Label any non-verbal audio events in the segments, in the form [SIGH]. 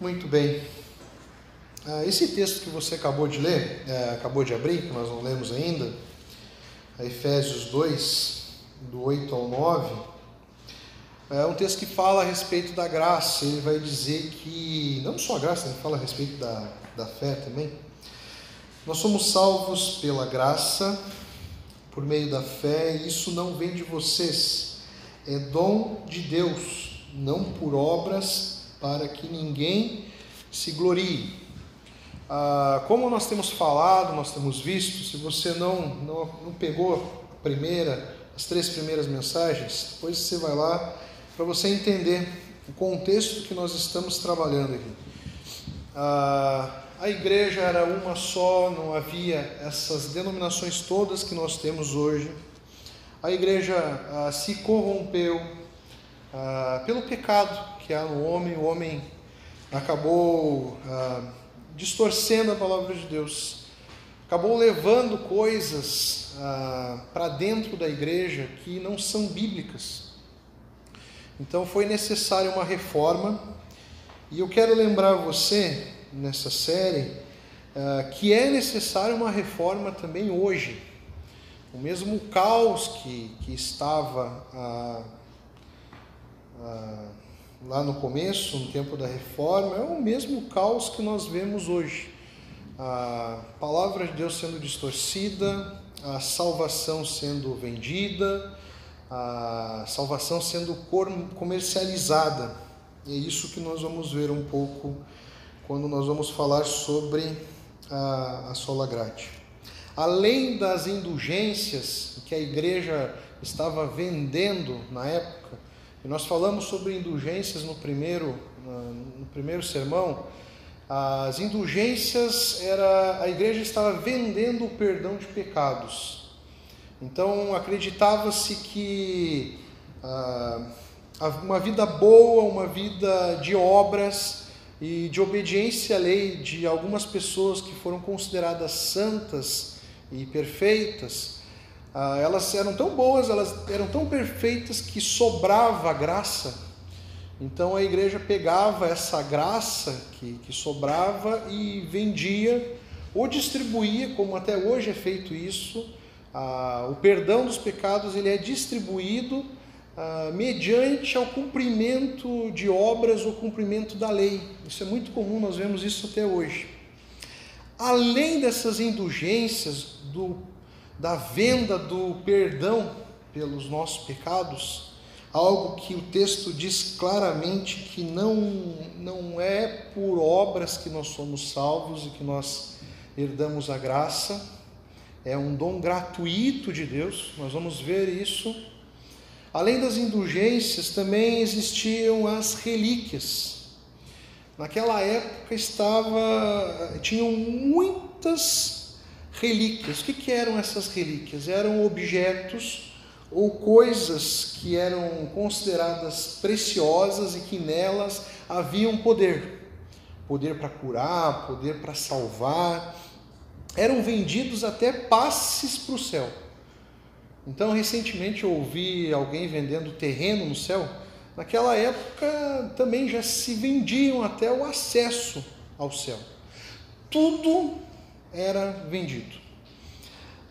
Muito bem. Ah, esse texto que você acabou de ler, é, acabou de abrir, que nós não lemos ainda, Efésios 2, do 8 ao 9, é um texto que fala a respeito da graça. Ele vai dizer que, não só a graça, ele fala a respeito da, da fé também. Nós somos salvos pela graça, por meio da fé, e isso não vem de vocês, é dom de Deus, não por obras, para que ninguém se glorie. Ah, como nós temos falado, nós temos visto, se você não, não, não pegou a primeira, as três primeiras mensagens, depois você vai lá para você entender o contexto que nós estamos trabalhando aqui. Ah, a igreja era uma só, não havia essas denominações todas que nós temos hoje. A igreja ah, se corrompeu ah, pelo pecado que há no homem, o homem acabou ah, distorcendo a palavra de Deus, acabou levando coisas ah, para dentro da igreja que não são bíblicas. Então foi necessária uma reforma, e eu quero lembrar você, nessa série, ah, que é necessária uma reforma também hoje. O mesmo caos que, que estava. Ah, ah, lá no começo, no tempo da reforma, é o mesmo caos que nós vemos hoje. A palavra de Deus sendo distorcida, a salvação sendo vendida, a salvação sendo comercializada. E é isso que nós vamos ver um pouco quando nós vamos falar sobre a, a sola grade. Além das indulgências que a igreja estava vendendo na época, e nós falamos sobre indulgências no primeiro, no primeiro sermão. As indulgências era a igreja estava vendendo o perdão de pecados. Então acreditava-se que ah, uma vida boa, uma vida de obras e de obediência à lei de algumas pessoas que foram consideradas santas e perfeitas, ah, elas eram tão boas, elas eram tão perfeitas que sobrava graça. Então a igreja pegava essa graça que, que sobrava e vendia ou distribuía, como até hoje é feito isso. Ah, o perdão dos pecados ele é distribuído ah, mediante ao cumprimento de obras ou cumprimento da lei. Isso é muito comum, nós vemos isso até hoje. Além dessas indulgências do da venda do perdão pelos nossos pecados, algo que o texto diz claramente que não, não é por obras que nós somos salvos e que nós herdamos a graça, é um dom gratuito de Deus, nós vamos ver isso. Além das indulgências, também existiam as relíquias. Naquela época estava, tinham muitas relíquias. O que, que eram essas relíquias? Eram objetos ou coisas que eram consideradas preciosas e que nelas haviam poder poder para curar, poder para salvar. Eram vendidos até passes para o céu. Então, recentemente eu ouvi alguém vendendo terreno no céu. Naquela época também já se vendiam até o acesso ao céu. Tudo era vendido.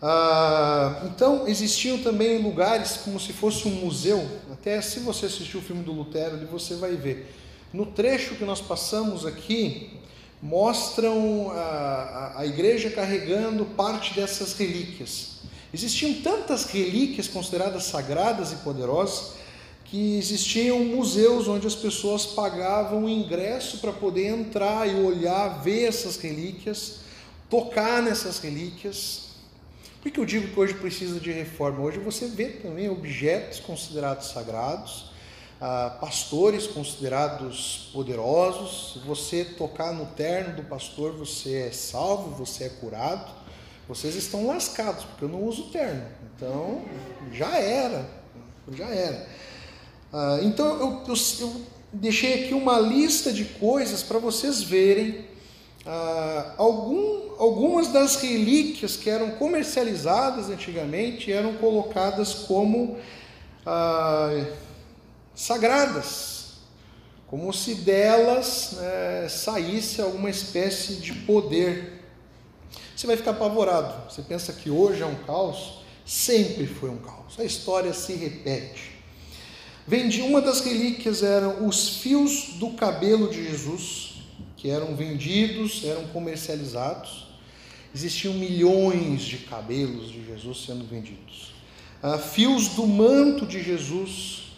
Ah, então existiam também lugares como se fosse um museu. Até se você assistiu o filme do Lutero, você vai ver. No trecho que nós passamos aqui, mostram a, a, a igreja carregando parte dessas relíquias. Existiam tantas relíquias consideradas sagradas e poderosas que existiam museus onde as pessoas pagavam ingresso para poder entrar e olhar, ver essas relíquias tocar nessas relíquias. Por que eu digo que hoje precisa de reforma? Hoje você vê também objetos considerados sagrados, ah, pastores considerados poderosos. Se você tocar no terno do pastor, você é salvo, você é curado. Vocês estão lascados, porque eu não uso terno. Então, já era. Já era. Ah, então, eu, eu, eu deixei aqui uma lista de coisas para vocês verem ah, algum, algumas das relíquias que eram comercializadas antigamente eram colocadas como ah, sagradas, como se delas né, saísse alguma espécie de poder. Você vai ficar apavorado. Você pensa que hoje é um caos? Sempre foi um caos. A história se repete. Vendi uma das relíquias eram os fios do cabelo de Jesus, que eram vendidos, eram comercializados. Existiam milhões de cabelos de Jesus sendo vendidos. Ah, fios do manto de Jesus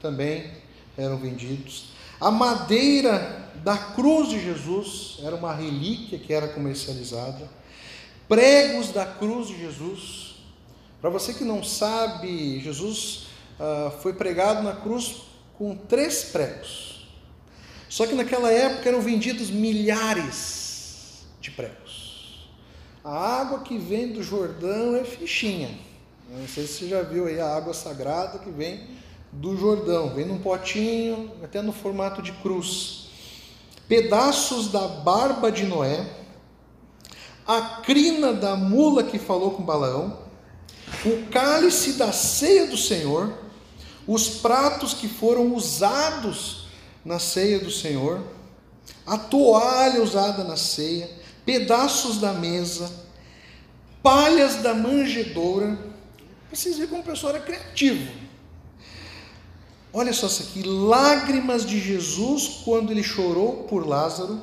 também eram vendidos. A madeira da cruz de Jesus era uma relíquia que era comercializada. Pregos da cruz de Jesus. Para você que não sabe, Jesus uh, foi pregado na cruz com três pregos. Só que naquela época eram vendidos milhares de pregos. A água que vem do Jordão é fichinha. Não sei se você já viu aí a água sagrada que vem do Jordão, vem num potinho, até no formato de cruz. Pedaços da barba de Noé, a crina da mula que falou com Balaão, o cálice da ceia do Senhor, os pratos que foram usados na ceia do Senhor, a toalha usada na ceia, pedaços da mesa, palhas da manjedoura. Vocês veem como o pessoal era criativo. Olha só isso aqui: lágrimas de Jesus quando ele chorou por Lázaro.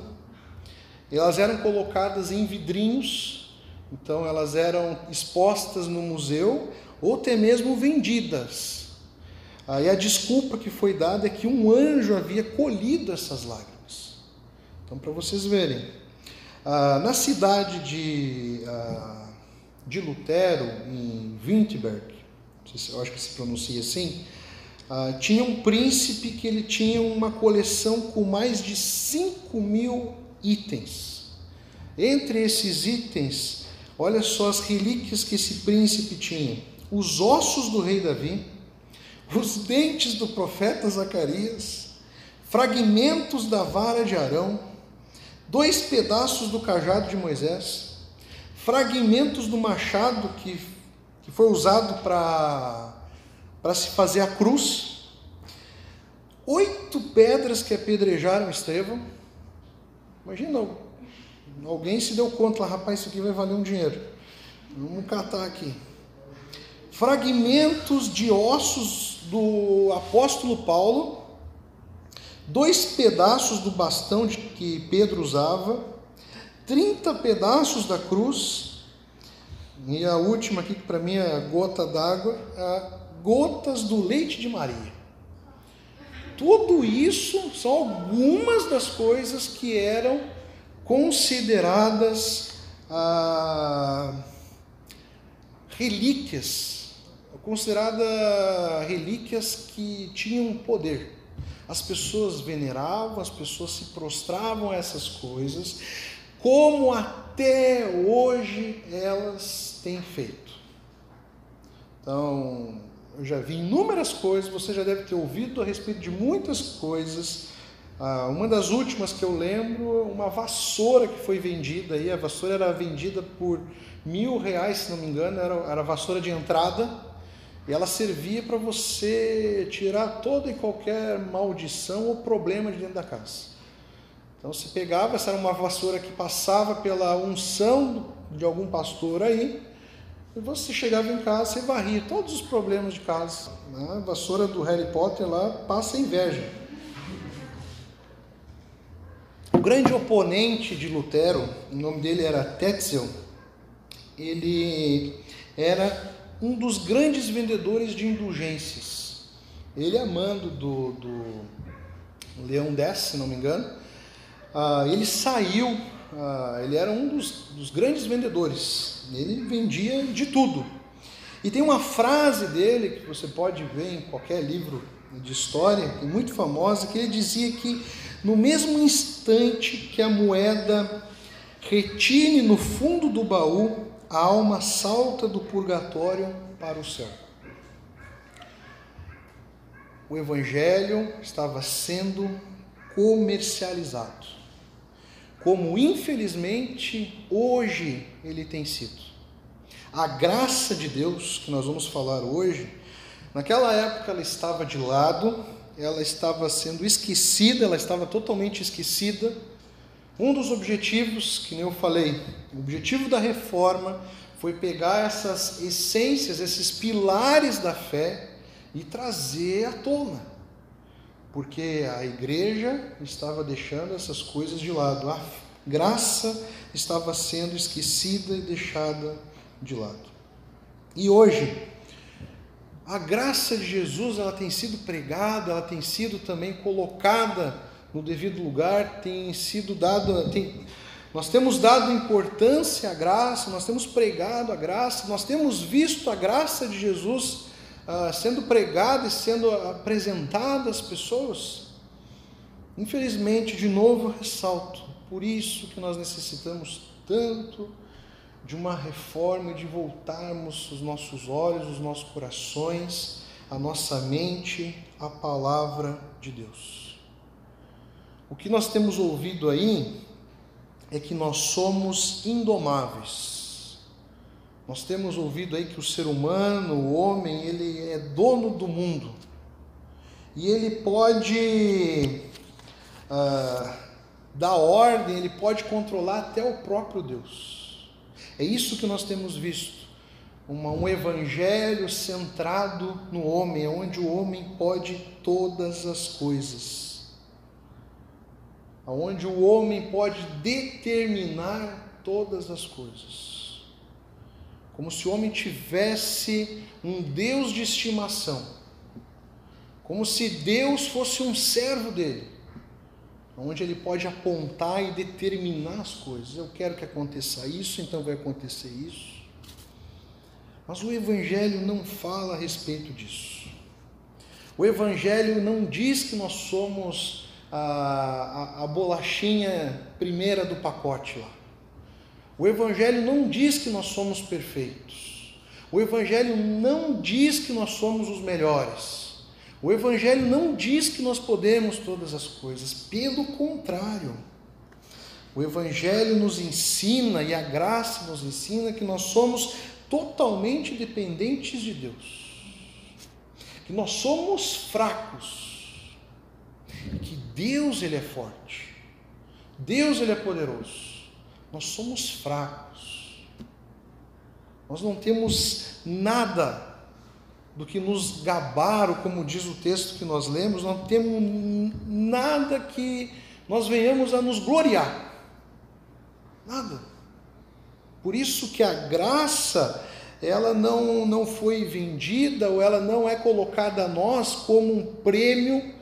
Elas eram colocadas em vidrinhos, então elas eram expostas no museu ou até mesmo vendidas. Aí a desculpa que foi dada é que um anjo havia colhido essas lágrimas. Então, para vocês verem, ah, na cidade de, ah, de Lutero, em Wittenberg, eu acho que se pronuncia assim, ah, tinha um príncipe que ele tinha uma coleção com mais de 5 mil itens. Entre esses itens, olha só as relíquias que esse príncipe tinha: os ossos do rei Davi os dentes do profeta Zacarias, fragmentos da vara de Arão, dois pedaços do cajado de Moisés, fragmentos do machado que, que foi usado para se fazer a cruz, oito pedras que apedrejaram Estevão. Imagina, alguém se deu conta lá, rapaz, isso aqui vai valer um dinheiro. Vamos catar aqui. Fragmentos de ossos do apóstolo Paulo, dois pedaços do bastão de que Pedro usava, 30 pedaços da cruz, e a última aqui, que para mim é a gota d'água, gotas do leite de Maria. Tudo isso são algumas das coisas que eram consideradas ah, relíquias considerada relíquias que tinham poder. As pessoas veneravam, as pessoas se prostravam a essas coisas, como até hoje elas têm feito. Então, eu já vi inúmeras coisas, você já deve ter ouvido a respeito de muitas coisas. Ah, uma das últimas que eu lembro, uma vassoura que foi vendida aí, a vassoura era vendida por mil reais, se não me engano, era, era vassoura de entrada e ela servia para você tirar toda e qualquer maldição ou problema de dentro da casa. Então você pegava, essa era uma vassoura que passava pela unção de algum pastor aí, e você chegava em casa e varria todos os problemas de casa. A vassoura do Harry Potter lá passa inveja. O grande oponente de Lutero, o nome dele era Tetzel, ele era um dos grandes vendedores de indulgências. Ele, amando do, do Leão X, se não me engano, uh, ele saiu, uh, ele era um dos, dos grandes vendedores, ele vendia de tudo. E tem uma frase dele que você pode ver em qualquer livro de história, é muito famosa, que ele dizia que no mesmo instante que a moeda retine no fundo do baú, a alma salta do purgatório para o céu. O Evangelho estava sendo comercializado, como infelizmente hoje ele tem sido. A graça de Deus, que nós vamos falar hoje, naquela época ela estava de lado, ela estava sendo esquecida, ela estava totalmente esquecida. Um dos objetivos, que nem eu falei, o objetivo da reforma foi pegar essas essências, esses pilares da fé e trazer à tona. Porque a igreja estava deixando essas coisas de lado. A graça estava sendo esquecida e deixada de lado. E hoje, a graça de Jesus ela tem sido pregada, ela tem sido também colocada no devido lugar, tem sido dado, tem, nós temos dado importância à graça, nós temos pregado a graça, nós temos visto a graça de Jesus ah, sendo pregada e sendo apresentada às pessoas. Infelizmente, de novo ressalto, por isso que nós necessitamos tanto de uma reforma de voltarmos os nossos olhos, os nossos corações, a nossa mente à palavra de Deus. O que nós temos ouvido aí é que nós somos indomáveis. Nós temos ouvido aí que o ser humano, o homem, ele é dono do mundo. E ele pode ah, dar ordem, ele pode controlar até o próprio Deus. É isso que nós temos visto. Uma, um evangelho centrado no homem, onde o homem pode todas as coisas onde o homem pode determinar todas as coisas. Como se o homem tivesse um Deus de estimação. Como se Deus fosse um servo dele. Onde ele pode apontar e determinar as coisas. Eu quero que aconteça isso, então vai acontecer isso. Mas o Evangelho não fala a respeito disso. O Evangelho não diz que nós somos a, a, bolachinha primeira do pacote lá. O Evangelho não diz que nós somos perfeitos. O Evangelho não diz que nós somos os melhores. O Evangelho não diz que nós podemos todas as coisas. Pelo contrário. O Evangelho nos ensina e a graça nos ensina que nós somos totalmente dependentes de Deus. Que nós somos fracos que Deus ele é forte. Deus ele é poderoso. Nós somos fracos. Nós não temos nada do que nos gabar, ou como diz o texto que nós lemos, não temos nada que nós venhamos a nos gloriar. Nada. Por isso que a graça, ela não, não foi vendida, ou ela não é colocada a nós como um prêmio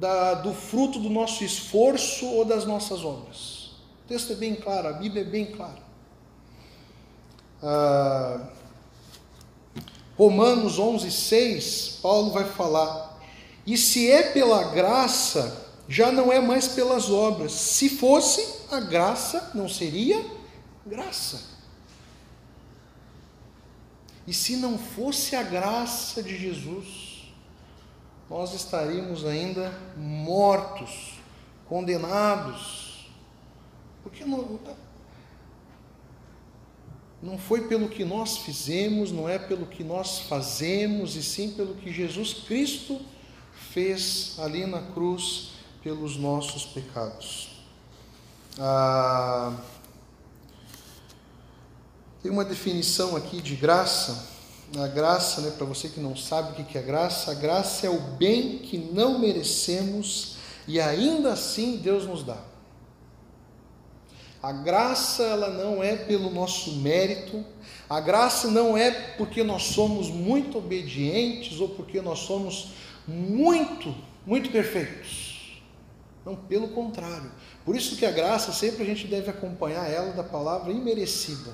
da, do fruto do nosso esforço ou das nossas obras. O texto é bem claro, a Bíblia é bem clara. Ah, Romanos 11, 6, Paulo vai falar: E se é pela graça, já não é mais pelas obras. Se fosse a graça, não seria graça. E se não fosse a graça de Jesus, nós estaríamos ainda mortos, condenados. Porque não, não foi pelo que nós fizemos, não é pelo que nós fazemos, e sim pelo que Jesus Cristo fez ali na cruz pelos nossos pecados. Ah, tem uma definição aqui de graça a graça, né, para você que não sabe o que é graça, a graça é o bem que não merecemos e ainda assim Deus nos dá. A graça ela não é pelo nosso mérito, a graça não é porque nós somos muito obedientes ou porque nós somos muito, muito perfeitos. Não, pelo contrário. Por isso que a graça sempre a gente deve acompanhar ela da palavra imerecida.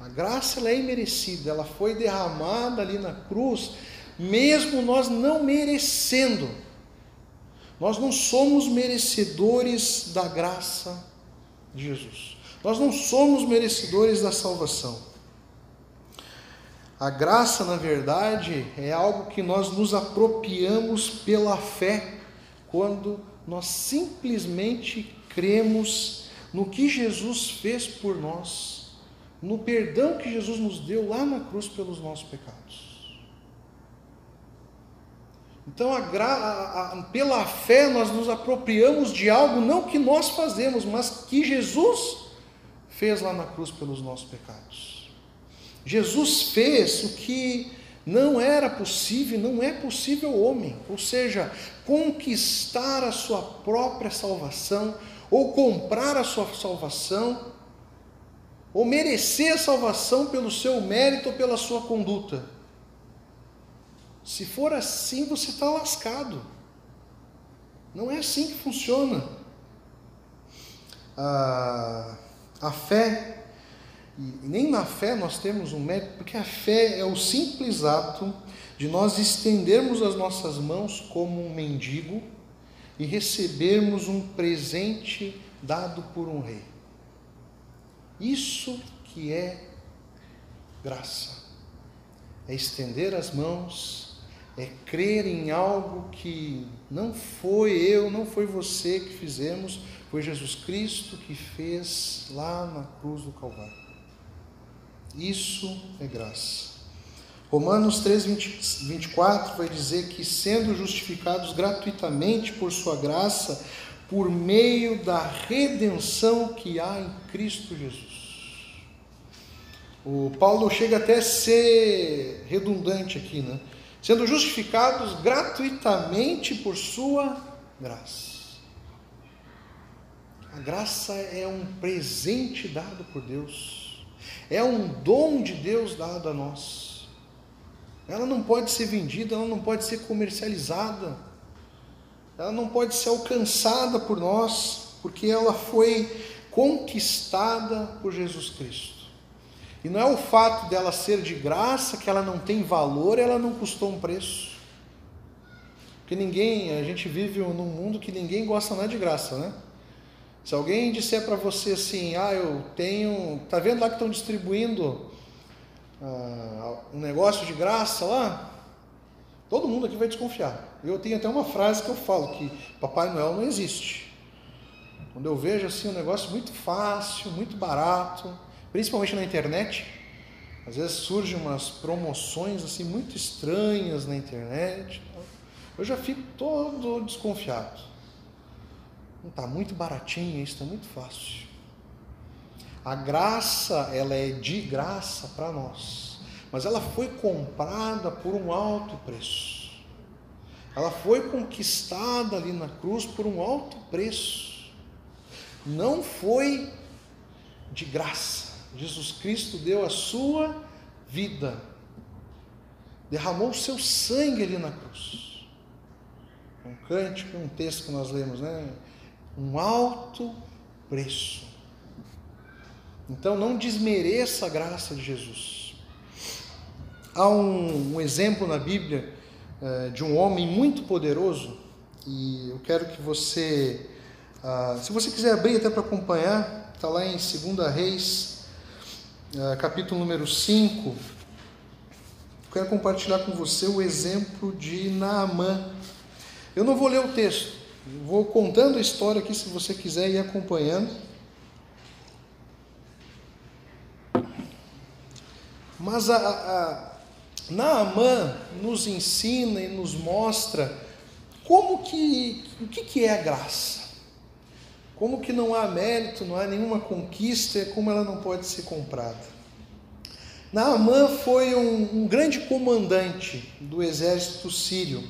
A graça ela é imerecida, ela foi derramada ali na cruz, mesmo nós não merecendo. Nós não somos merecedores da graça de Jesus. Nós não somos merecedores da salvação. A graça, na verdade, é algo que nós nos apropriamos pela fé, quando nós simplesmente cremos no que Jesus fez por nós no perdão que Jesus nos deu lá na cruz pelos nossos pecados. Então, a a, a, pela fé, nós nos apropriamos de algo não que nós fazemos, mas que Jesus fez lá na cruz pelos nossos pecados. Jesus fez o que não era possível, não é possível ao homem, ou seja, conquistar a sua própria salvação, ou comprar a sua salvação, ou merecer a salvação pelo seu mérito ou pela sua conduta. Se for assim, você está lascado. Não é assim que funciona. A, a fé, e nem na fé nós temos um mérito, porque a fé é o simples ato de nós estendermos as nossas mãos como um mendigo e recebermos um presente dado por um rei. Isso que é graça. É estender as mãos é crer em algo que não foi eu, não foi você que fizemos, foi Jesus Cristo que fez lá na cruz do Calvário. Isso é graça. Romanos 3, 20, 24 vai dizer que, sendo justificados gratuitamente por Sua graça, por meio da redenção que há em Cristo Jesus. O Paulo chega até a ser redundante aqui, né? sendo justificados gratuitamente por sua graça. A graça é um presente dado por Deus, é um dom de Deus dado a nós. Ela não pode ser vendida, ela não pode ser comercializada, ela não pode ser alcançada por nós, porque ela foi conquistada por Jesus Cristo. E não é o fato dela ser de graça, que ela não tem valor, ela não custou um preço. Porque ninguém, a gente vive num mundo que ninguém gosta nada de graça, né? Se alguém disser para você assim, ah, eu tenho, tá vendo lá que estão distribuindo ah, um negócio de graça lá? Todo mundo aqui vai desconfiar. Eu tenho até uma frase que eu falo que Papai Noel não existe. Quando eu vejo assim um negócio muito fácil, muito barato, principalmente na internet. Às vezes surgem umas promoções assim muito estranhas na internet. Eu já fico todo desconfiado. Não está muito baratinho, isso está muito fácil. A graça, ela é de graça para nós, mas ela foi comprada por um alto preço. Ela foi conquistada ali na cruz por um alto preço. Não foi de graça. Jesus Cristo deu a sua vida, derramou o seu sangue ali na cruz. Um cântico, um texto que nós lemos, né? Um alto preço. Então não desmereça a graça de Jesus. Há um, um exemplo na Bíblia eh, de um homem muito poderoso, e eu quero que você, ah, se você quiser abrir até para acompanhar, está lá em 2 Reis capítulo número 5, quero compartilhar com você o exemplo de Naamã. Eu não vou ler o texto, vou contando a história aqui se você quiser ir acompanhando. Mas a, a Naamã nos ensina e nos mostra como que, o que, que é a graça. Como que não há mérito, não há nenhuma conquista, como ela não pode ser comprada. Naamã foi um, um grande comandante do exército sírio.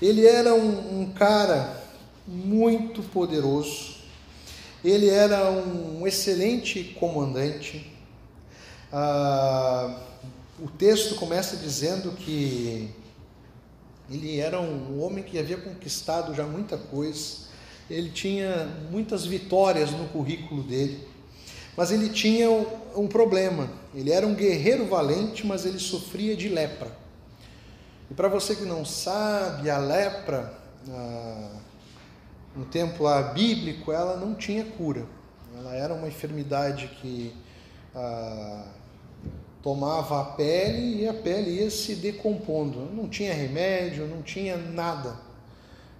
Ele era um, um cara muito poderoso, ele era um excelente comandante. Ah, o texto começa dizendo que ele era um homem que havia conquistado já muita coisa, ele tinha muitas vitórias no currículo dele, mas ele tinha um problema. Ele era um guerreiro valente, mas ele sofria de lepra. E para você que não sabe, a lepra, no tempo lá bíblico, ela não tinha cura. Ela era uma enfermidade que ah, tomava a pele e a pele ia se decompondo. Não tinha remédio, não tinha nada.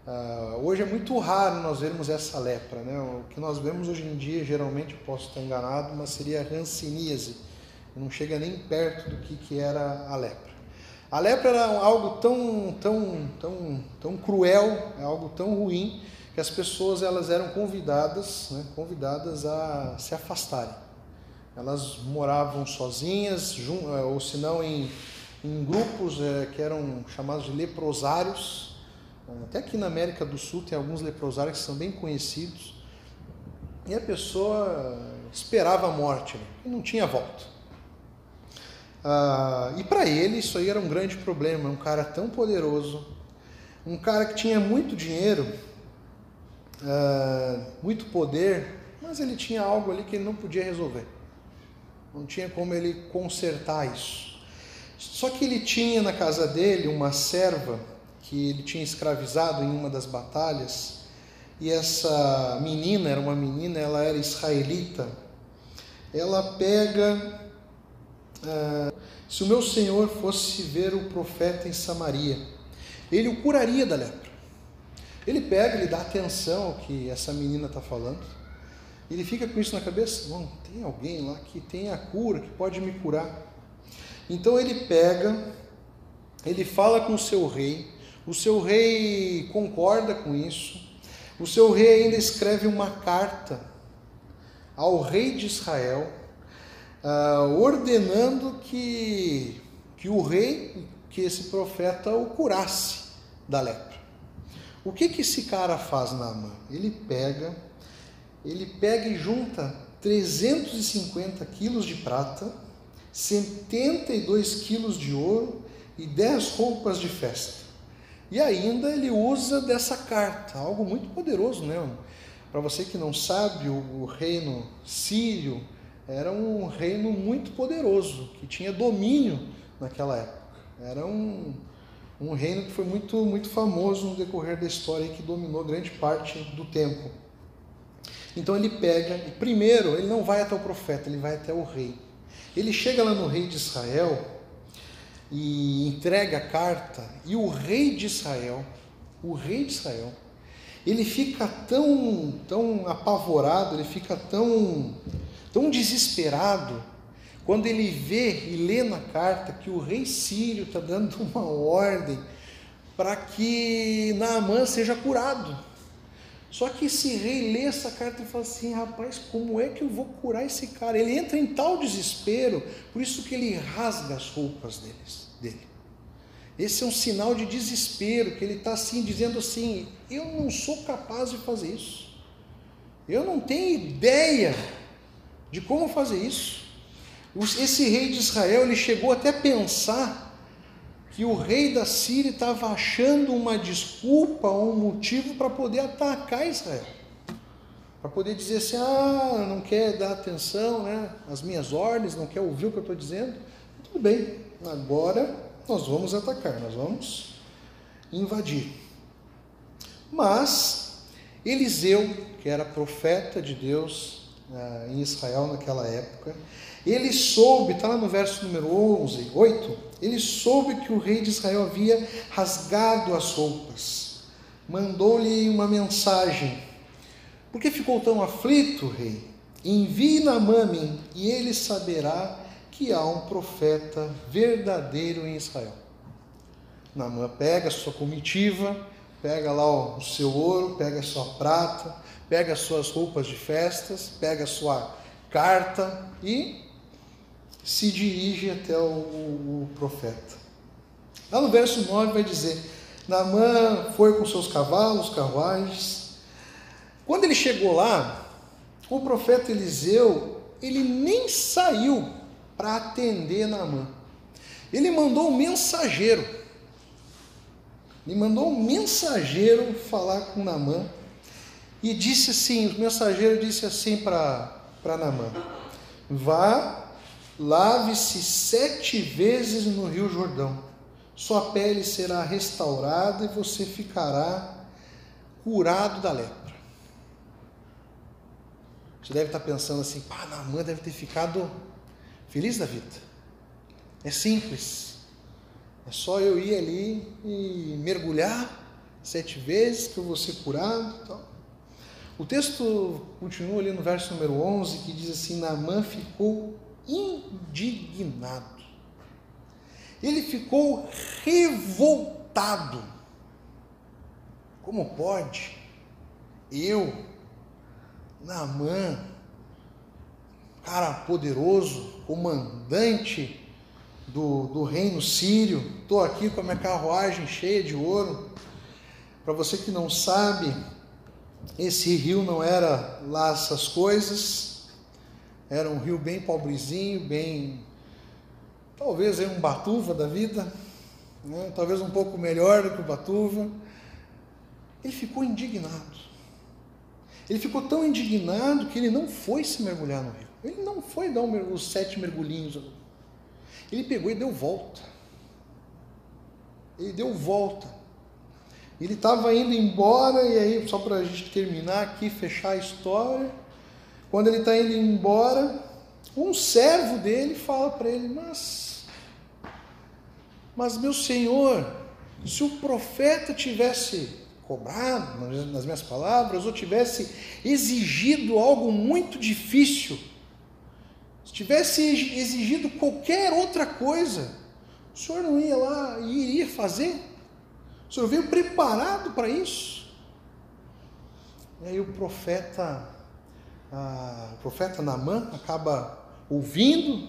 Uh, hoje é muito raro nós vermos essa lepra, né? O que nós vemos hoje em dia, geralmente, posso estar enganado, mas seria a hanseníase. Não chega nem perto do que, que era a lepra. A lepra era algo tão, tão, tão, tão cruel, é algo tão ruim que as pessoas elas eram convidadas, né, convidadas a se afastarem. Elas moravam sozinhas, eh, ou se não em, em grupos é, que eram chamados de leprosários. Até aqui na América do Sul tem alguns leprosários que são bem conhecidos. E a pessoa esperava a morte né, e não tinha volta. Ah, e para ele isso aí era um grande problema. Um cara tão poderoso, um cara que tinha muito dinheiro, ah, muito poder, mas ele tinha algo ali que ele não podia resolver. Não tinha como ele consertar isso. Só que ele tinha na casa dele uma serva que ele tinha escravizado em uma das batalhas. E essa menina, era uma menina, ela era israelita. Ela pega ah, se o meu senhor fosse ver o profeta em Samaria, ele o curaria da lepra. Ele pega, ele dá atenção ao que essa menina está falando, ele fica com isso na cabeça: não, tem alguém lá que tem a cura, que pode me curar. Então ele pega, ele fala com o seu rei, o seu rei concorda com isso, o seu rei ainda escreve uma carta ao rei de Israel, uh, ordenando que, que o rei, que esse profeta o curasse da lepra. O que, que esse cara faz, Naaman? Ele pega, ele pega e junta 350 quilos de prata, 72 quilos de ouro e 10 roupas de festa. E ainda ele usa dessa carta, algo muito poderoso, né? Para você que não sabe, o, reino sírio era um reino muito poderoso, que tinha domínio naquela época. Era um, um reino que foi muito, muito famoso no decorrer da história e que dominou grande parte do tempo. Então ele pega, primeiro ele não vai até o profeta, ele vai até o rei. Ele chega lá no rei de Israel e entrega a carta, e o rei de Israel, o rei de Israel, ele fica tão, tão apavorado, ele fica tão tão desesperado, quando ele vê e lê na carta que o rei sírio está dando uma [LAUGHS] ordem para que Naamã seja curado. Só que esse rei lê essa carta e fala assim: rapaz, como é que eu vou curar esse cara? Ele entra em tal desespero, por isso que ele rasga as roupas deles, dele. Esse é um sinal de desespero, que ele está assim, dizendo assim: eu não sou capaz de fazer isso. Eu não tenho ideia de como fazer isso. Esse rei de Israel, ele chegou até a pensar que o rei da Síria estava achando uma desculpa, um motivo para poder atacar Israel. Para poder dizer assim, ah, não quer dar atenção né, às minhas ordens, não quer ouvir o que eu estou dizendo. Tudo bem, agora nós vamos atacar, nós vamos invadir. Mas Eliseu, que era profeta de Deus, ah, em Israel naquela época. Ele soube, está lá no verso número 11, 8, ele soube que o rei de Israel havia rasgado as roupas. Mandou-lhe uma mensagem. Por que ficou tão aflito, rei? Envie Naamã e ele saberá que há um profeta verdadeiro em Israel. Naamã pega a sua comitiva, pega lá o seu ouro, pega a sua prata, pega as suas roupas de festas, pega a sua carta e se dirige até o, o, profeta. Lá no verso 9 vai dizer: Naamã foi com seus cavalos, carruagens. Quando ele chegou lá, o profeta Eliseu, ele nem saiu para atender Naamã. Ele mandou um mensageiro. Ele mandou um mensageiro falar com Naamã e disse assim: o mensageiro disse assim para Namã: Vá, lave-se sete vezes no Rio Jordão, sua pele será restaurada e você ficará curado da lepra. Você deve estar pensando assim: pá, Namã deve ter ficado feliz da vida. É simples. É só eu ir ali e mergulhar sete vezes que eu vou ser curado. Tal. O texto continua ali no verso número 11, que diz assim: Naamã ficou indignado. Ele ficou revoltado. Como pode? Eu, Naamã, cara poderoso, comandante do, do reino sírio, estou aqui com a minha carruagem cheia de ouro. Para você que não sabe, esse rio não era lá essas coisas, era um rio bem pobrezinho, bem. talvez um Batuva da vida, né? talvez um pouco melhor do que o Batuva. Ele ficou indignado. Ele ficou tão indignado que ele não foi se mergulhar no rio. Ele não foi dar um, os sete mergulhinhos. Ele pegou e deu volta. Ele deu volta. Ele estava indo embora, e aí, só para a gente terminar aqui, fechar a história, quando ele está indo embora, um servo dele fala para ele: Mas, mas meu senhor, se o profeta tivesse cobrado, nas minhas palavras, ou tivesse exigido algo muito difícil, se tivesse exigido qualquer outra coisa, o senhor não ia lá e iria fazer? O Senhor veio preparado para isso. E aí o profeta, a, o profeta Namã acaba ouvindo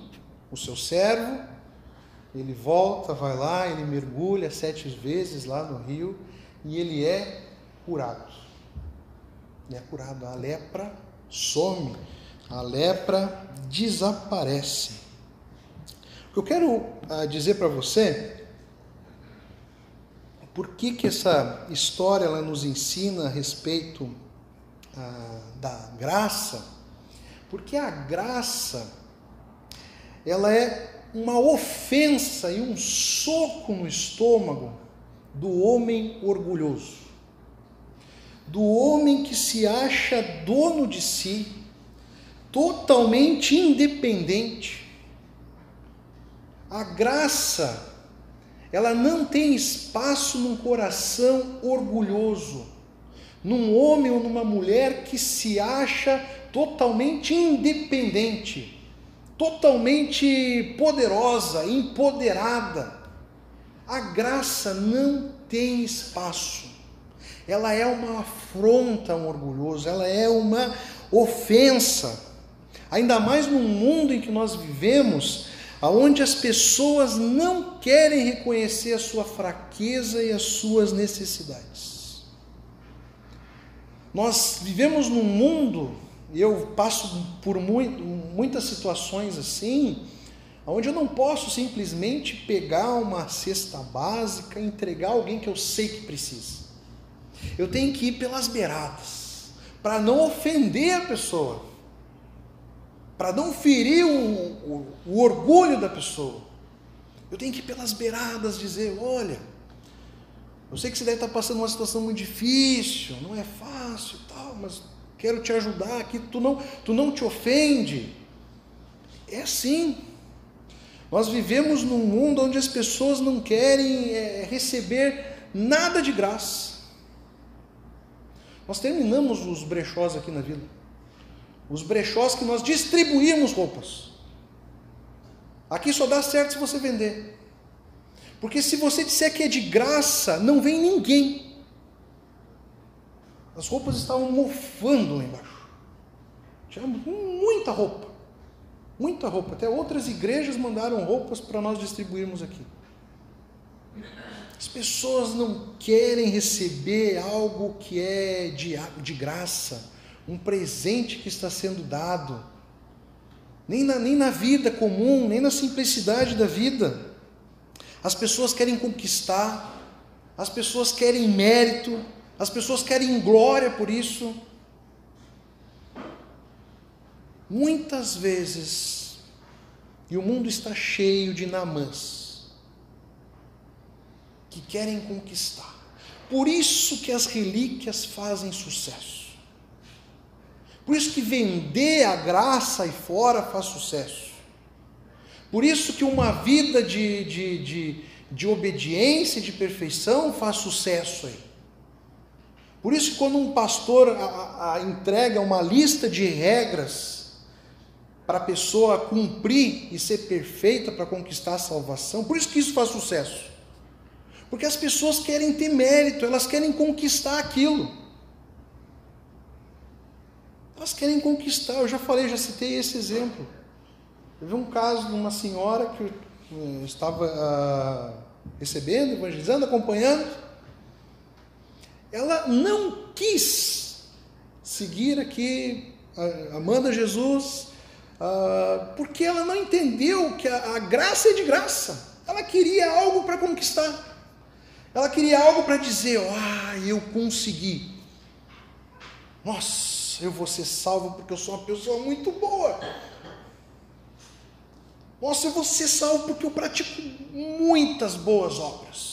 o seu servo, ele volta, vai lá, ele mergulha sete vezes lá no rio e ele é curado. Ele é curado, a lepra some, a lepra desaparece. O que eu quero ah, dizer para você por que, que essa história ela nos ensina a respeito ah, da graça? Porque a graça ela é uma ofensa e um soco no estômago do homem orgulhoso, do homem que se acha dono de si, totalmente independente. A graça ela não tem espaço num coração orgulhoso, num homem ou numa mulher que se acha totalmente independente, totalmente poderosa, empoderada. A graça não tem espaço. Ela é uma afronta a um orgulhoso, ela é uma ofensa. Ainda mais no mundo em que nós vivemos, aonde as pessoas não querem reconhecer a sua fraqueza e as suas necessidades. Nós vivemos num mundo, e eu passo por muito, muitas situações assim, onde eu não posso simplesmente pegar uma cesta básica e entregar alguém que eu sei que precisa. Eu tenho que ir pelas beiradas, para não ofender a pessoa para não ferir o, o, o, orgulho da pessoa. Eu tenho que ir pelas beiradas dizer: olha, eu sei que você deve estar passando uma situação muito difícil, não é fácil tal, mas quero te ajudar aqui, tu não, tu não te ofende. É assim. Nós vivemos num mundo onde as pessoas não querem é, receber nada de graça. Nós terminamos os brechós aqui na vida os brechós que nós distribuímos roupas. Aqui só dá certo se você vender. Porque se você disser que é de graça, não vem ninguém. As roupas estavam mofando lá embaixo. Tinha muita roupa. Muita roupa. Até outras igrejas mandaram roupas para nós distribuirmos aqui. As pessoas não querem receber algo que é de, de graça um presente que está sendo dado, nem na, nem na vida comum, nem na simplicidade da vida. As pessoas querem conquistar, as pessoas querem mérito, as pessoas querem glória por isso. Muitas vezes, e o mundo está cheio de namãs que querem conquistar. Por isso que as relíquias fazem sucesso. Por isso que vender a graça aí fora faz sucesso. Por isso que uma vida de, de, de, de obediência e de perfeição faz sucesso aí. Por isso quando um pastor a, a, entrega uma lista de regras para a pessoa cumprir e ser perfeita para conquistar a salvação. Por isso que isso faz sucesso. Porque as pessoas querem ter mérito, elas querem conquistar aquilo. Elas querem conquistar. Eu já falei, já citei esse exemplo. Eu vi um caso de uma senhora que eh, estava uh, recebendo, evangelizando, acompanhando. Ela não quis seguir aqui, amando Jesus, uh, porque ela não entendeu que a graça é de graça. Ela queria algo para conquistar. Ela queria algo para dizer: Ah, eu consegui. Nossa, eu vou ser salvo porque eu sou uma pessoa muito boa. Nossa, eu vou ser salvo porque eu pratico muitas boas obras.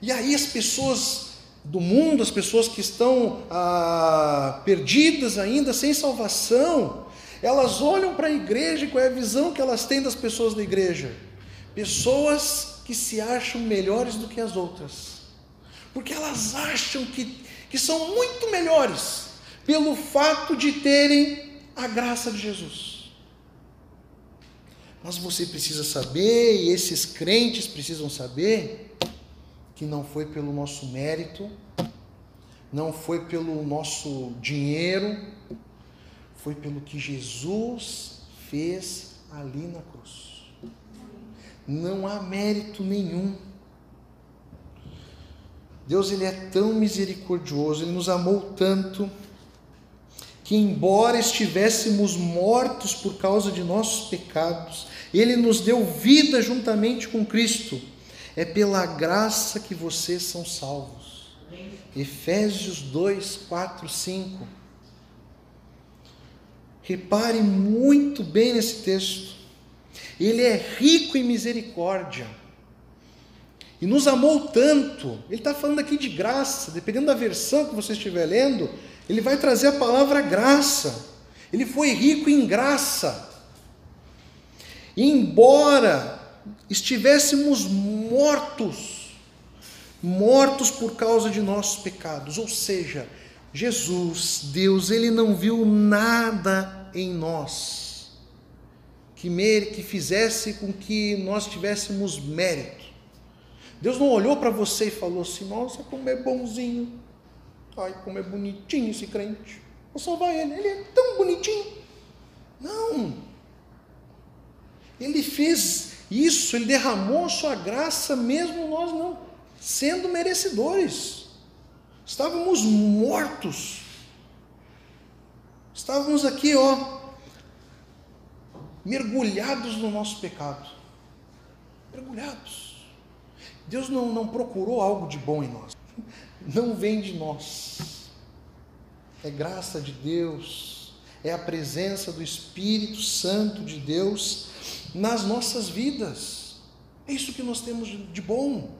E aí as pessoas do mundo, as pessoas que estão ah, perdidas ainda, sem salvação, elas olham para a igreja e qual é a visão que elas têm das pessoas da igreja? Pessoas que se acham melhores do que as outras, porque elas acham que, que são muito melhores pelo fato de terem a graça de Jesus. Mas você precisa saber, e esses crentes precisam saber, que não foi pelo nosso mérito, não foi pelo nosso dinheiro, foi pelo que Jesus fez ali na cruz não há mérito nenhum. Deus ele é tão misericordioso, ele nos amou tanto que embora estivéssemos mortos por causa de nossos pecados, ele nos deu vida juntamente com Cristo. É pela graça que vocês são salvos. Efésios 2, 4, 5. Repare muito bem nesse texto. Ele é rico em misericórdia. E nos amou tanto. Ele está falando aqui de graça. Dependendo da versão que você estiver lendo, ele vai trazer a palavra graça. Ele foi rico em graça. E embora estivéssemos mortos, mortos por causa de nossos pecados, ou seja, Jesus, Deus, ele não viu nada em nós que, que fizesse com que nós tivéssemos mérito. Deus não olhou para você e falou assim: Nossa, como é bonzinho. Ai, como é bonitinho esse crente. Vou salvar ele. Ele é tão bonitinho. Não. Ele fez isso, ele derramou a sua graça, mesmo nós não sendo merecedores. Estávamos mortos. Estávamos aqui, ó, mergulhados no nosso pecado. Mergulhados. Deus não, não procurou algo de bom em nós. Não vem de nós. É graça de Deus. É a presença do Espírito Santo de Deus nas nossas vidas. É isso que nós temos de bom.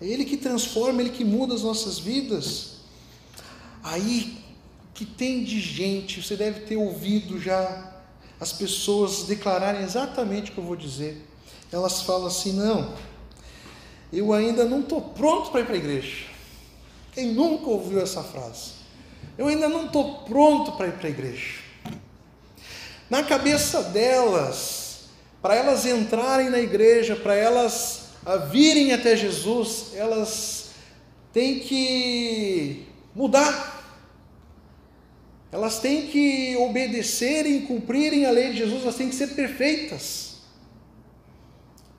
É Ele que transforma, Ele que muda as nossas vidas. Aí, que tem de gente, você deve ter ouvido já as pessoas declararem exatamente o que eu vou dizer. Elas falam assim: não, eu ainda não estou pronto para ir para a igreja. Quem nunca ouviu essa frase? Eu ainda não estou pronto para ir para a igreja. Na cabeça delas, para elas entrarem na igreja, para elas virem até Jesus, elas têm que mudar elas têm que obedecerem, cumprirem a lei de Jesus, elas têm que ser perfeitas.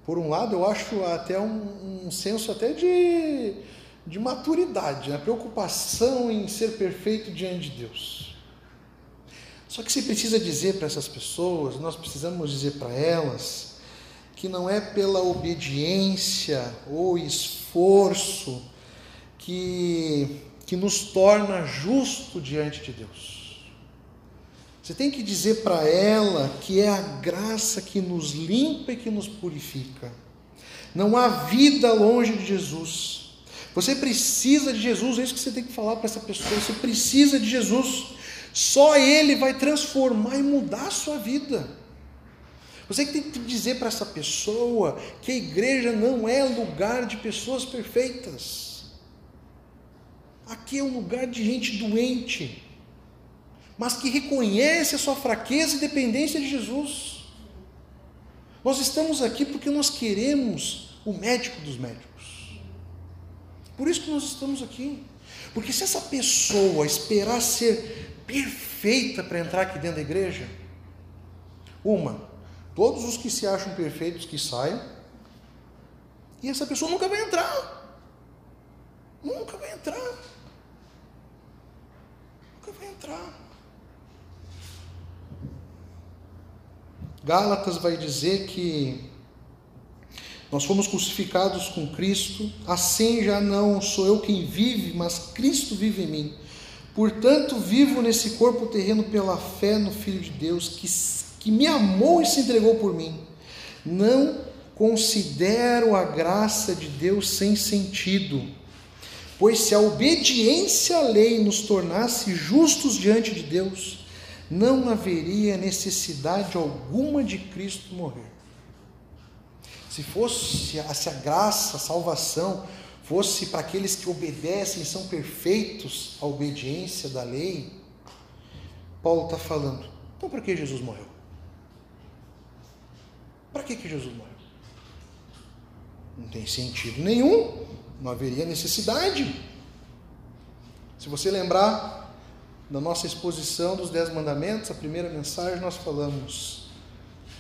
Por um lado, eu acho até um, um senso até de, de maturidade, a né? preocupação em ser perfeito diante de Deus. Só que se precisa dizer para essas pessoas, nós precisamos dizer para elas, que não é pela obediência ou esforço que, que nos torna justo diante de Deus. Você tem que dizer para ela que é a graça que nos limpa e que nos purifica. Não há vida longe de Jesus. Você precisa de Jesus, é isso que você tem que falar para essa pessoa. Você precisa de Jesus. Só Ele vai transformar e mudar a sua vida. Você tem que dizer para essa pessoa que a igreja não é lugar de pessoas perfeitas. Aqui é um lugar de gente doente mas que reconhece a sua fraqueza e dependência de Jesus. Nós estamos aqui porque nós queremos o médico dos médicos. Por isso que nós estamos aqui. Porque se essa pessoa esperar ser perfeita para entrar aqui dentro da igreja, uma, todos os que se acham perfeitos que saiam, e essa pessoa nunca vai entrar. Nunca vai entrar. Nunca vai entrar. Gálatas vai dizer que nós fomos crucificados com Cristo, assim já não sou eu quem vive, mas Cristo vive em mim. Portanto, vivo nesse corpo terreno pela fé no Filho de Deus, que, que me amou e se entregou por mim. Não considero a graça de Deus sem sentido, pois se a obediência à lei nos tornasse justos diante de Deus, não haveria necessidade alguma de Cristo morrer. Se fosse se a graça, a salvação fosse para aqueles que obedecem são perfeitos à obediência da lei, Paulo está falando. Então, para que Jesus morreu? Para que, que Jesus morreu? Não tem sentido nenhum, não haveria necessidade. Se você lembrar na nossa exposição dos Dez Mandamentos, a primeira mensagem, nós falamos: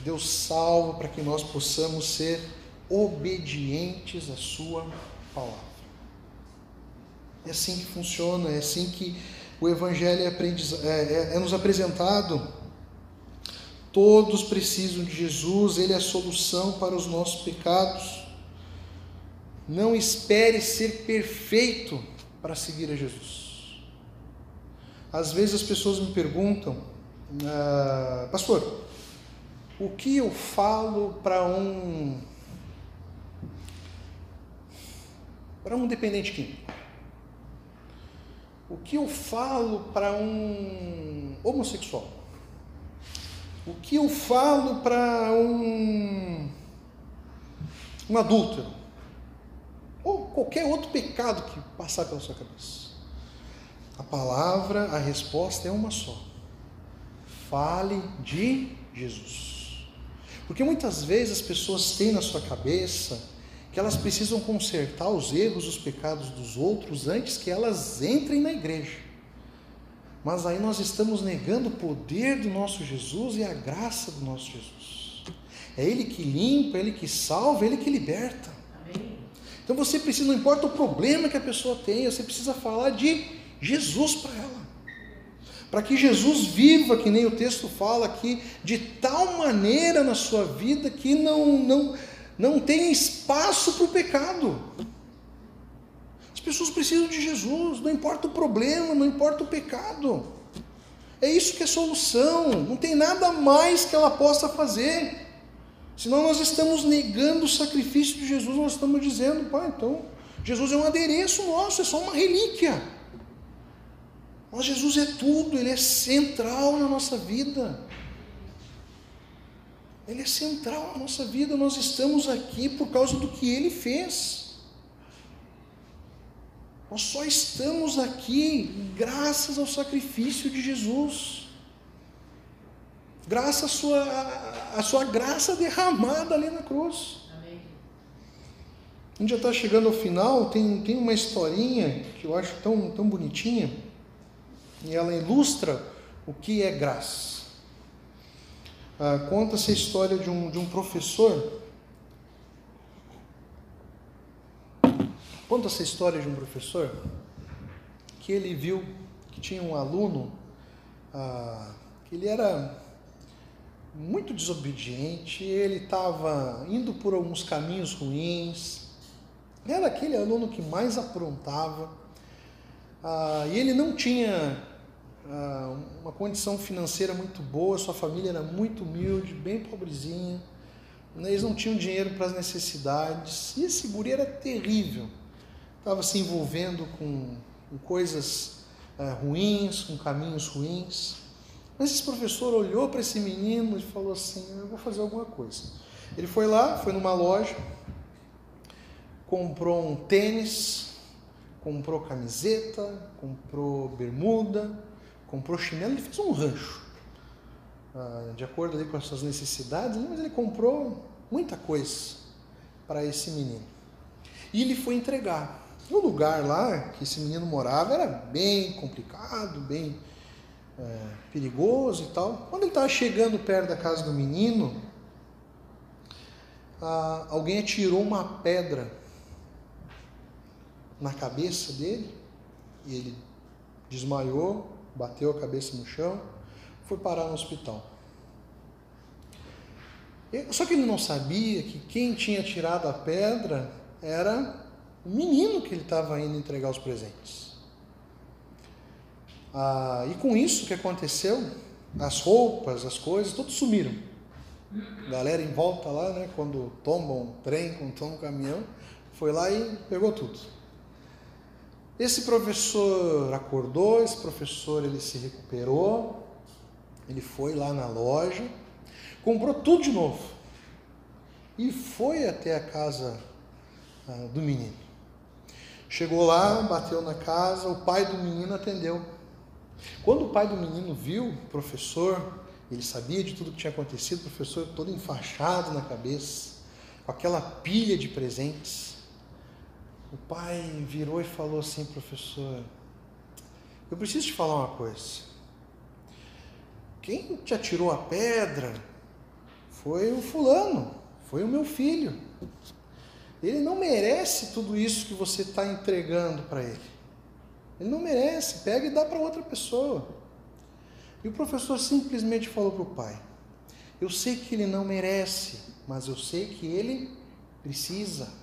Deus salva para que nós possamos ser obedientes à Sua palavra. É assim que funciona, é assim que o Evangelho é, é, é, é nos apresentado. Todos precisam de Jesus, Ele é a solução para os nossos pecados. Não espere ser perfeito para seguir a Jesus. Às vezes as pessoas me perguntam, ah, pastor, o que eu falo para um para um dependente químico? O que eu falo para um homossexual? O que eu falo para um um adúltero? Ou qualquer outro pecado que passar pela sua cabeça? A palavra, a resposta é uma só. Fale de Jesus. Porque muitas vezes as pessoas têm na sua cabeça que elas precisam consertar os erros, os pecados dos outros antes que elas entrem na igreja. Mas aí nós estamos negando o poder do nosso Jesus e a graça do nosso Jesus. É Ele que limpa, é Ele que salva, é Ele que liberta. Então você precisa, não importa o problema que a pessoa tenha, você precisa falar de Jesus para ela. Para que Jesus viva, que nem o texto fala aqui, de tal maneira na sua vida que não, não, não tem espaço para o pecado. As pessoas precisam de Jesus, não importa o problema, não importa o pecado. É isso que é solução, não tem nada mais que ela possa fazer. Senão nós estamos negando o sacrifício de Jesus, nós estamos dizendo, pai, então, Jesus é um adereço nosso, é só uma relíquia. Mas Jesus é tudo, Ele é central na nossa vida. Ele é central na nossa vida. Nós estamos aqui por causa do que Ele fez. Nós só estamos aqui graças ao sacrifício de Jesus. Graças à sua, à sua graça derramada ali na cruz. Amém. A gente já está chegando ao final, tem, tem uma historinha que eu acho tão, tão bonitinha e ela ilustra o que é graça. Ah, Conta-se a história de um, de um professor. Conta-se a história de um professor que ele viu que tinha um aluno ah, que ele era muito desobediente, ele estava indo por alguns caminhos ruins, era aquele aluno que mais aprontava, ah, e ele não tinha uma condição financeira muito boa, sua família era muito humilde, bem pobrezinha, né? eles não tinham dinheiro para as necessidades, e esse guri era terrível, estava se envolvendo com, com coisas ah, ruins, com caminhos ruins. Mas esse professor olhou para esse menino e falou assim: Eu vou fazer alguma coisa. Ele foi lá, foi numa loja, comprou um tênis, comprou camiseta, comprou bermuda, comprou chinelo, ele fez um rancho. Ah, de acordo ali com as suas necessidades, mas ele comprou muita coisa para esse menino. E ele foi entregar. O lugar lá que esse menino morava era bem complicado, bem é, perigoso e tal. Quando ele estava chegando perto da casa do menino, ah, alguém atirou uma pedra na cabeça dele e ele desmaiou, bateu a cabeça no chão, foi parar no hospital. Só que ele não sabia que quem tinha tirado a pedra era o menino que ele estava indo entregar os presentes. Ah, e com isso que aconteceu, as roupas, as coisas, tudo sumiram. A galera em volta lá, né, quando tombam um trem, quando tombam um caminhão, foi lá e pegou tudo. Esse professor acordou, esse professor ele se recuperou, ele foi lá na loja, comprou tudo de novo e foi até a casa ah, do menino. Chegou lá, bateu na casa, o pai do menino atendeu. Quando o pai do menino viu o professor, ele sabia de tudo que tinha acontecido, o professor todo enfaixado na cabeça, com aquela pilha de presentes. O pai virou e falou assim, professor, eu preciso te falar uma coisa. Quem te atirou a pedra foi o fulano, foi o meu filho. Ele não merece tudo isso que você está entregando para ele. Ele não merece, pega e dá para outra pessoa. E o professor simplesmente falou para o pai: Eu sei que ele não merece, mas eu sei que ele precisa.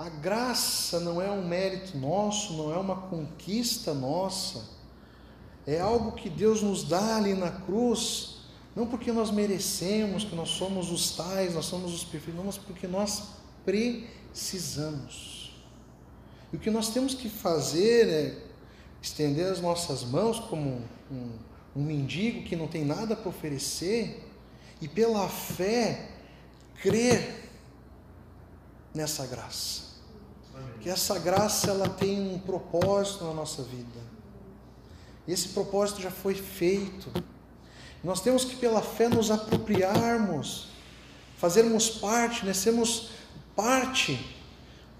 A graça não é um mérito nosso, não é uma conquista nossa é algo que Deus nos dá ali na cruz, não porque nós merecemos, que nós somos os tais, nós somos os perfeitos, mas porque nós precisamos. E o que nós temos que fazer é estender as nossas mãos como um, um mendigo que não tem nada para oferecer e pela fé crer nessa graça. Que essa graça ela tem um propósito na nossa vida. Esse propósito já foi feito. Nós temos que, pela fé, nos apropriarmos, fazermos parte, né? sermos parte,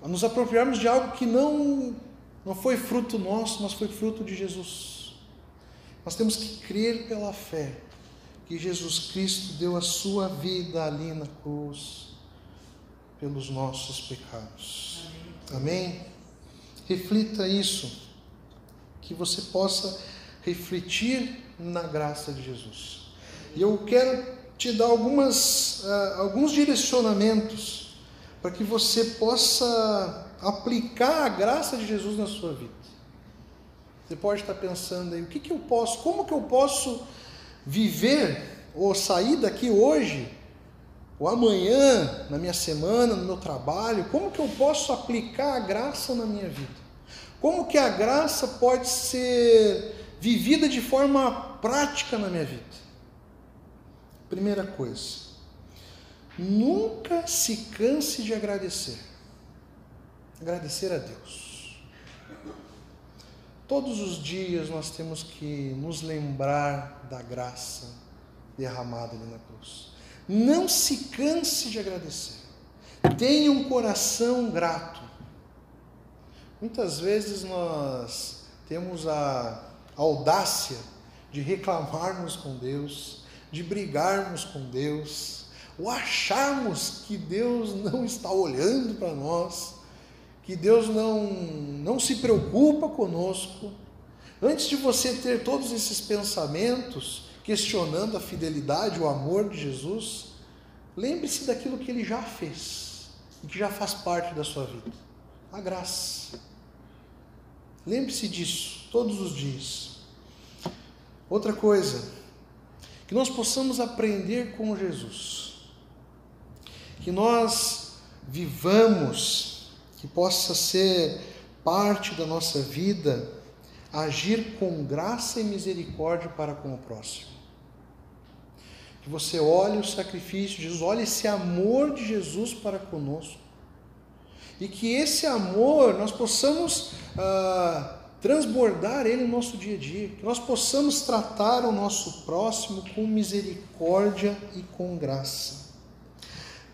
nos apropriarmos de algo que não, não foi fruto nosso, mas foi fruto de Jesus. Nós temos que crer pela fé que Jesus Cristo deu a sua vida ali na cruz pelos nossos pecados. Amém? Reflita isso que você possa refletir na graça de Jesus. E eu quero te dar algumas, uh, alguns direcionamentos para que você possa aplicar a graça de Jesus na sua vida. Você pode estar pensando aí, o que, que eu posso, como que eu posso viver ou sair daqui hoje ou amanhã, na minha semana, no meu trabalho, como que eu posso aplicar a graça na minha vida? Como que a graça pode ser vivida de forma prática na minha vida? Primeira coisa, nunca se canse de agradecer. Agradecer a Deus. Todos os dias nós temos que nos lembrar da graça derramada ali na cruz. Não se canse de agradecer. Tenha um coração grato. Muitas vezes nós temos a audácia de reclamarmos com Deus, de brigarmos com Deus, ou acharmos que Deus não está olhando para nós, que Deus não, não se preocupa conosco. Antes de você ter todos esses pensamentos, questionando a fidelidade, o amor de Jesus, lembre-se daquilo que ele já fez e que já faz parte da sua vida a graça. Lembre-se disso todos os dias. Outra coisa, que nós possamos aprender com Jesus, que nós vivamos, que possa ser parte da nossa vida, agir com graça e misericórdia para com o próximo. Que você olhe o sacrifício de Jesus, olhe esse amor de Jesus para conosco e que esse amor nós possamos ah, transbordar Ele no nosso dia a dia, que nós possamos tratar o nosso próximo com misericórdia e com graça.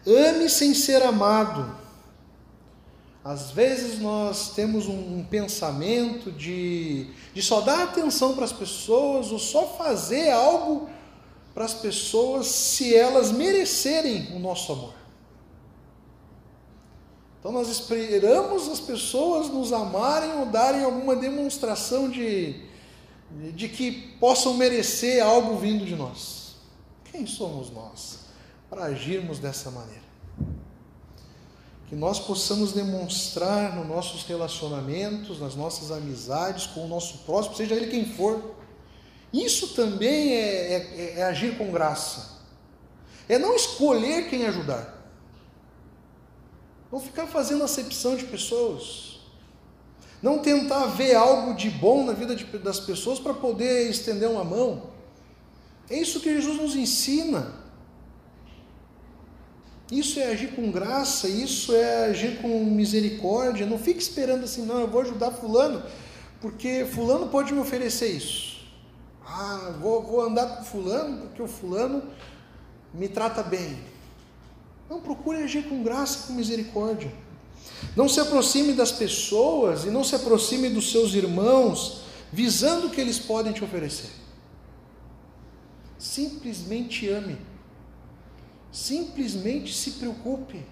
Ame sem ser amado. Às vezes nós temos um, pensamento de, de só dar atenção para as pessoas ou só fazer algo para as pessoas se elas merecerem o nosso amor. Então nós esperamos as pessoas nos amarem ou darem alguma demonstração de, de que possam merecer algo vindo de nós. Quem somos nós para agirmos dessa maneira? Que nós possamos demonstrar nos nossos relacionamentos, nas nossas amizades com o nosso próximo, seja ele quem for. Isso também é, é, é agir com graça. É não escolher quem ajudar não ficar fazendo acepção de pessoas. Não tentar ver algo de bom na vida de, das pessoas para poder estender uma mão. É isso que Jesus nos ensina. Isso é agir com graça, isso é agir com misericórdia. Não fique esperando assim, não, eu vou ajudar Fulano, porque Fulano pode me oferecer isso. Ah, vou, vou andar com Fulano, porque o Fulano me trata bem. Não, procure agir com graça e com misericórdia. Não se aproxime das pessoas e não se aproxime dos seus irmãos visando o que eles podem te oferecer. Simplesmente ame. Simplesmente se preocupe.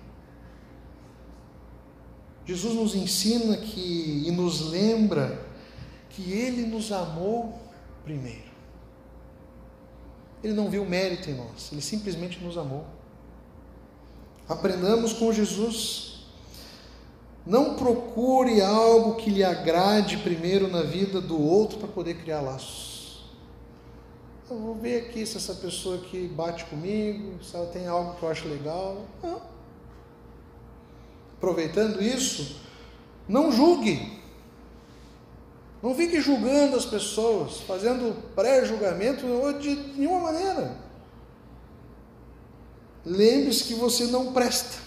Jesus nos ensina que e nos lembra que ele nos amou primeiro. Ele não viu mérito em nós, ele simplesmente nos amou. Aprendamos com Jesus. Não procure algo que lhe agrade primeiro na vida do outro para poder criar laços. Eu vou ver aqui se essa pessoa aqui bate comigo, se ela tem algo que eu acho legal. Não. Aproveitando isso, não julgue. Não fique julgando as pessoas, fazendo pré-julgamento de nenhuma maneira. Lembre-se que você não presta.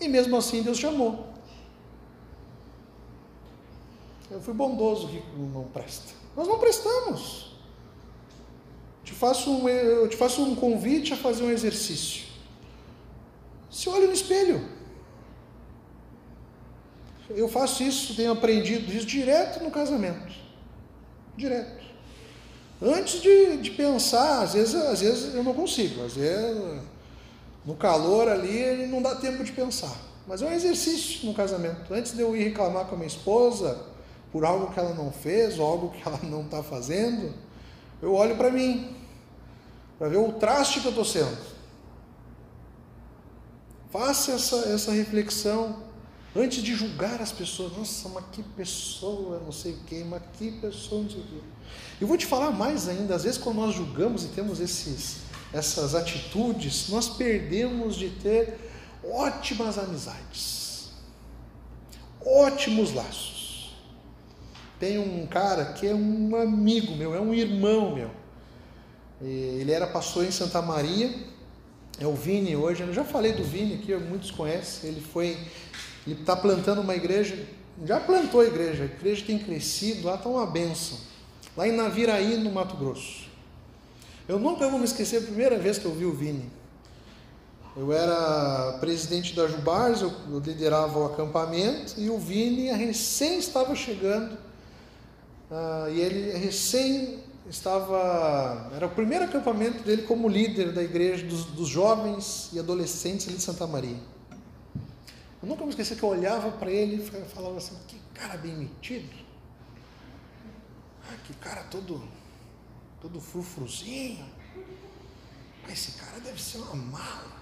E mesmo assim Deus chamou. Eu fui bondoso que não presta. Nós não prestamos. Te faço um, eu te faço um convite a fazer um exercício. Se olhe no espelho. Eu faço isso, tenho aprendido isso direto no casamento. Direto. Antes de, de pensar, às vezes, às vezes eu não consigo, às vezes no calor ali não dá tempo de pensar. Mas é um exercício no casamento. Antes de eu ir reclamar com a minha esposa por algo que ela não fez ou algo que ela não está fazendo, eu olho para mim, para ver o traste que eu estou sendo. Faça essa, essa reflexão antes de julgar as pessoas. Nossa, mas que pessoa, não sei o quê, mas que pessoa, não sei o quê. Eu vou te falar mais ainda, às vezes quando nós julgamos e temos esses essas atitudes, nós perdemos de ter ótimas amizades, ótimos laços. Tem um cara que é um amigo meu, é um irmão meu. Ele era pastor em Santa Maria, é o Vini hoje. Eu já falei do Vini aqui, muitos conhecem. Ele foi, ele está plantando uma igreja, já plantou a igreja. A igreja tem crescido, lá está uma benção. Lá em Naviraí, no Mato Grosso. Eu nunca vou me esquecer a primeira vez que eu vi o Vini. Eu era presidente da Jubars, eu, liderava o acampamento e o Vini recém estava chegando. Uh, e ele recém estava. Era o primeiro acampamento dele como líder da igreja dos, dos jovens e adolescentes ali de Santa Maria. Eu nunca me esqueci que eu olhava para ele e falava assim: que cara bem metido. Ah, que cara todo todo frufruzinho. Esse cara deve ser uma mala.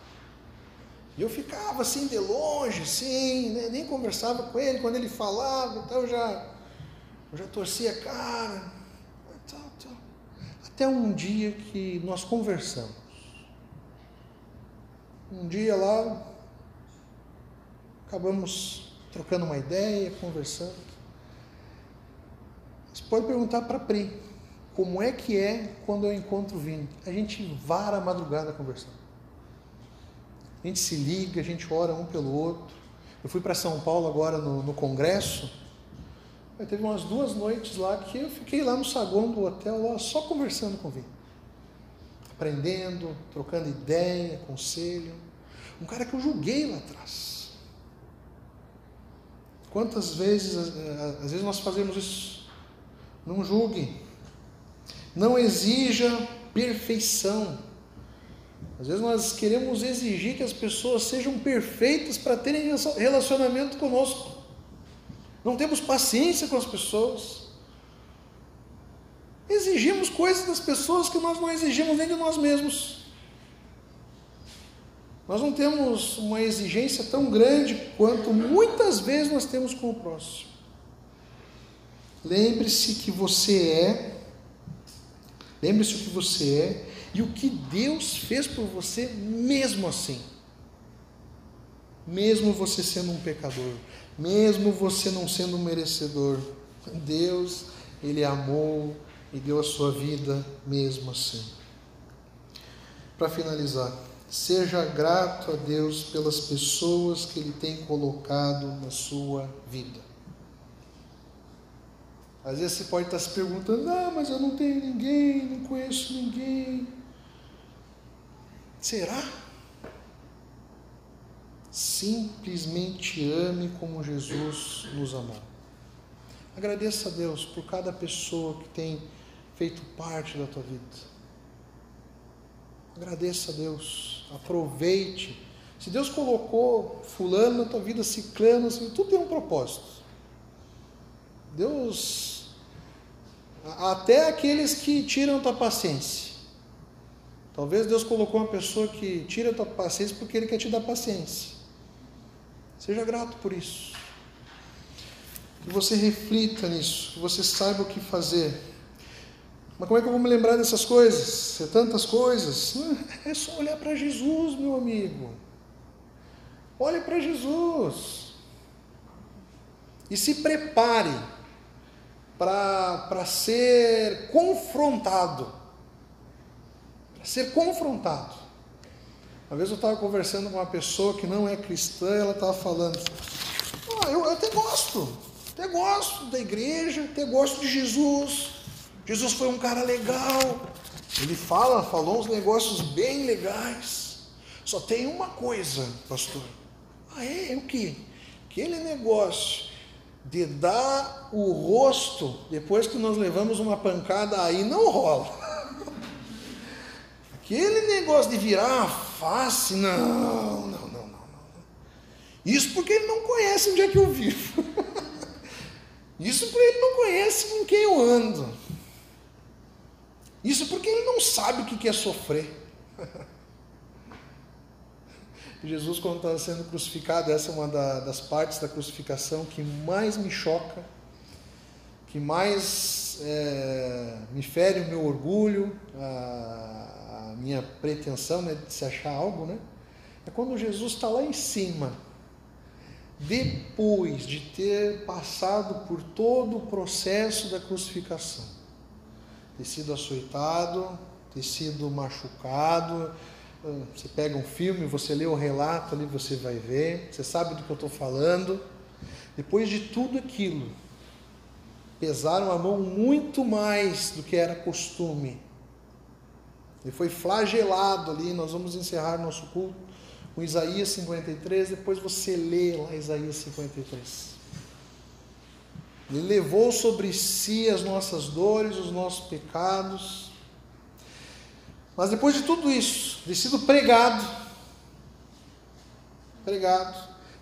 E eu ficava assim de longe, assim, né? nem conversava com ele. Quando ele falava, então eu já, eu já torcia a cara. Até um dia que nós conversamos. Um dia lá, acabamos trocando uma ideia, conversando. Você pode perguntar para Pri como é que é quando eu encontro o Vini? A gente vara a madrugada conversando. A gente se liga, a gente ora um pelo outro. Eu fui para São Paulo agora no, no congresso teve umas duas noites lá que eu fiquei lá no saguão do hotel, lá, só conversando com o Vini. Aprendendo, trocando ideia, conselho. Um cara que eu julguei lá atrás. Quantas vezes, às vezes nós fazemos isso? Não julgue. Não exija perfeição. Às vezes nós queremos exigir que as pessoas sejam perfeitas para terem relacionamento conosco. Não temos paciência com as pessoas. Exigimos coisas das pessoas que nós não exigimos nem de nós mesmos. Nós não temos uma exigência tão grande quanto muitas vezes nós temos com o próximo. Lembre-se que você é, lembre-se o que você é e o que Deus fez por você mesmo assim. Mesmo você sendo um pecador, mesmo você não sendo um merecedor, Deus, Ele amou e deu a sua vida mesmo assim. Para finalizar, seja grato a Deus pelas pessoas que Ele tem colocado na sua vida. Às vezes você pode estar se perguntando: ah, mas eu não tenho ninguém, não conheço ninguém. Será? Simplesmente ame como Jesus nos amou. Agradeça a Deus por cada pessoa que tem feito parte da tua vida. Agradeça a Deus, aproveite. Se Deus colocou fulano na tua vida, ciclano, assim, tudo tem um propósito. Deus, até aqueles que tiram tua paciência. Talvez Deus colocou uma pessoa que tira tua paciência porque Ele quer te dar paciência. Seja grato por isso. Que você reflita nisso, que você saiba o que fazer. Mas como é que eu vou me lembrar dessas coisas? É tantas coisas. É só olhar para Jesus, meu amigo. Olhe para Jesus. E se prepare para ser confrontado. Para ser confrontado. Uma vez eu estava conversando com uma pessoa que não é cristã, ela estava falando, oh, eu, eu até gosto, até gosto da igreja, até gosto de Jesus. Jesus foi um cara legal. Ele fala, falou uns negócios bem legais. Só tem uma coisa, pastor. Ah, é? é o quê? Aquele negócio de dar o rosto depois que nós levamos uma pancada aí não rola. [LAUGHS] Aquele negócio de virar face, não, não, não, não. Isso porque ele não conhece onde é que eu vivo. [LAUGHS] Isso porque ele não conhece com quem eu ando. Isso porque ele não sabe o que é sofrer. [LAUGHS] Jesus, quando estava sendo crucificado, essa é uma das partes da crucificação que mais me choca, que mais é, me fere o meu orgulho, a, minha pretensão né, de se achar algo, né? É quando Jesus está lá em cima, depois de ter passado por todo o processo da crucificação, ter sido açoitado, ter sido machucado. Ah, você pega um filme, você lê o relato ali, você vai ver, você sabe do que eu estou falando. Depois de tudo aquilo, pesaram a mão muito mais do que era costume ele foi flagelado ali. Nós vamos encerrar nosso culto com Isaías 53. Depois você lê lá Isaías 53. Ele levou sobre si as nossas dores, os nossos pecados. Mas depois de tudo isso, de sido pregado, pregado,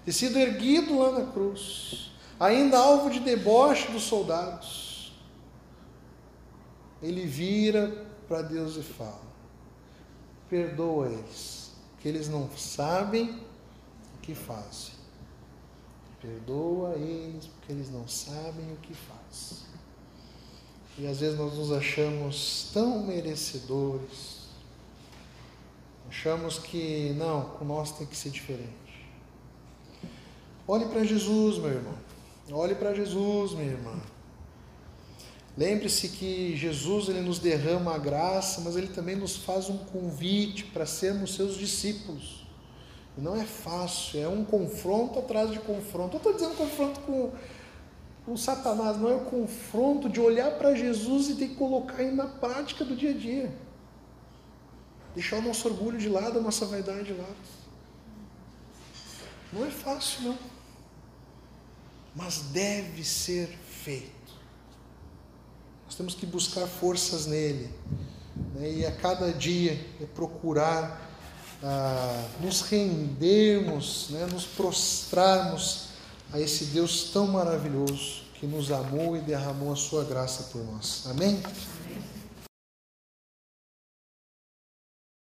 de sido erguido lá na cruz, ainda alvo de deboche dos soldados, ele vira para Deus e fala: perdoa eles, que eles não sabem o que fazem. Perdoa eles, porque eles não sabem o que fazem. E às vezes nós nos achamos tão merecedores, achamos que não, com nós tem que ser diferente. Olhe para Jesus, meu irmão. Olhe para Jesus, minha irmã. Lembre-se que Jesus ele nos derrama a graça, mas ele também nos faz um convite para sermos seus discípulos. E não é fácil, é um confronto atrás de confronto. Eu estou dizendo confronto com, com Satanás, não é o confronto de olhar para Jesus e ter que colocar ele na prática do dia a dia. Deixar o nosso orgulho de lado, a nossa vaidade de lado. Não é fácil, não. Mas deve ser feito. Nós temos que buscar forças nele. Né? E a cada dia é procurar ah, nos rendermos, né? nos prostrarmos a esse Deus tão maravilhoso que nos amou e derramou a sua graça por nós. Amém?